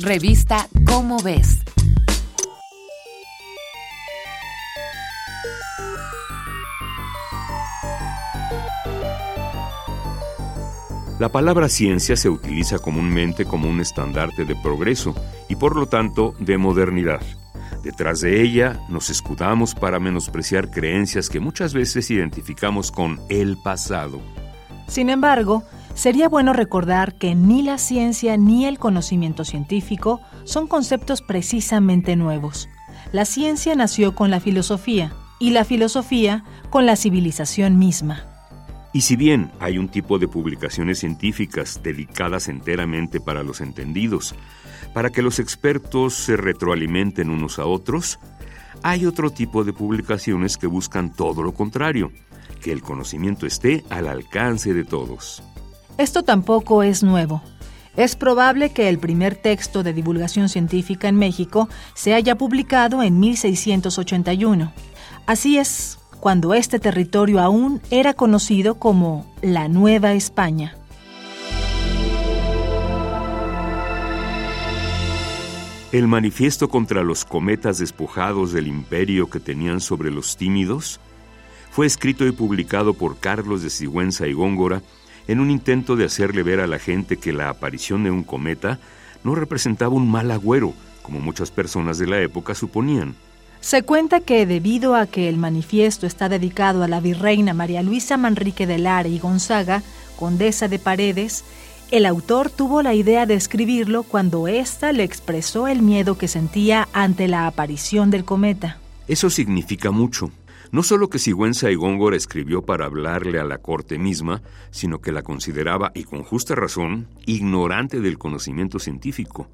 Revista Cómo ves. La palabra ciencia se utiliza comúnmente como un estandarte de progreso y por lo tanto de modernidad. Detrás de ella nos escudamos para menospreciar creencias que muchas veces identificamos con el pasado. Sin embargo, sería bueno recordar que ni la ciencia ni el conocimiento científico son conceptos precisamente nuevos. La ciencia nació con la filosofía y la filosofía con la civilización misma. Y si bien hay un tipo de publicaciones científicas dedicadas enteramente para los entendidos, para que los expertos se retroalimenten unos a otros, hay otro tipo de publicaciones que buscan todo lo contrario, que el conocimiento esté al alcance de todos. Esto tampoco es nuevo. Es probable que el primer texto de divulgación científica en México se haya publicado en 1681. Así es, cuando este territorio aún era conocido como la Nueva España. El manifiesto contra los cometas despojados del imperio que tenían sobre los tímidos fue escrito y publicado por Carlos de Sigüenza y Góngora en un intento de hacerle ver a la gente que la aparición de un cometa no representaba un mal agüero, como muchas personas de la época suponían. Se cuenta que debido a que el manifiesto está dedicado a la virreina María Luisa Manrique de Lara y Gonzaga, condesa de Paredes, el autor tuvo la idea de escribirlo cuando ésta le expresó el miedo que sentía ante la aparición del cometa. Eso significa mucho. No solo que Sigüenza y Góngora escribió para hablarle a la corte misma, sino que la consideraba, y con justa razón, ignorante del conocimiento científico.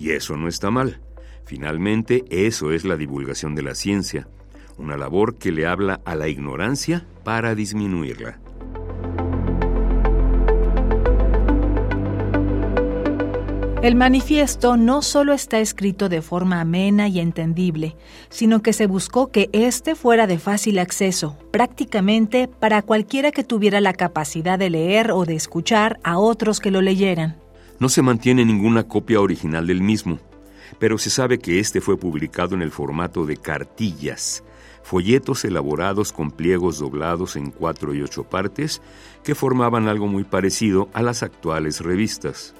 Y eso no está mal. Finalmente, eso es la divulgación de la ciencia, una labor que le habla a la ignorancia para disminuirla. El manifiesto no solo está escrito de forma amena y entendible, sino que se buscó que éste fuera de fácil acceso, prácticamente para cualquiera que tuviera la capacidad de leer o de escuchar a otros que lo leyeran. No se mantiene ninguna copia original del mismo, pero se sabe que este fue publicado en el formato de cartillas, folletos elaborados con pliegos doblados en cuatro y ocho partes que formaban algo muy parecido a las actuales revistas.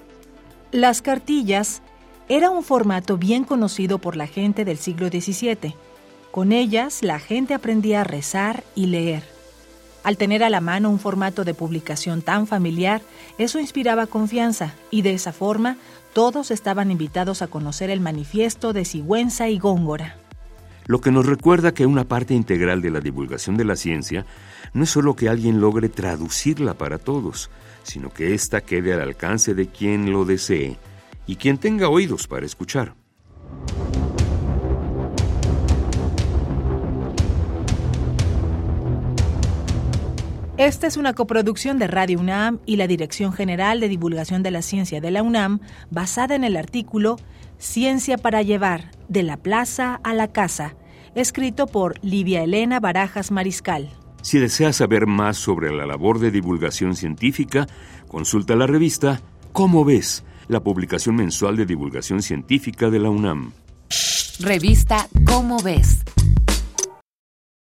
Las cartillas era un formato bien conocido por la gente del siglo XVII. Con ellas la gente aprendía a rezar y leer. Al tener a la mano un formato de publicación tan familiar, eso inspiraba confianza y de esa forma todos estaban invitados a conocer el manifiesto de Sigüenza y Góngora. Lo que nos recuerda que una parte integral de la divulgación de la ciencia no es solo que alguien logre traducirla para todos, sino que ésta quede al alcance de quien lo desee y quien tenga oídos para escuchar. Esta es una coproducción de Radio UNAM y la Dirección General de Divulgación de la Ciencia de la UNAM, basada en el artículo Ciencia para llevar, de la plaza a la casa, escrito por Livia Elena Barajas Mariscal. Si deseas saber más sobre la labor de divulgación científica, consulta la revista ¿Cómo ves? La publicación mensual de divulgación científica de la UNAM. Revista ¿Cómo ves?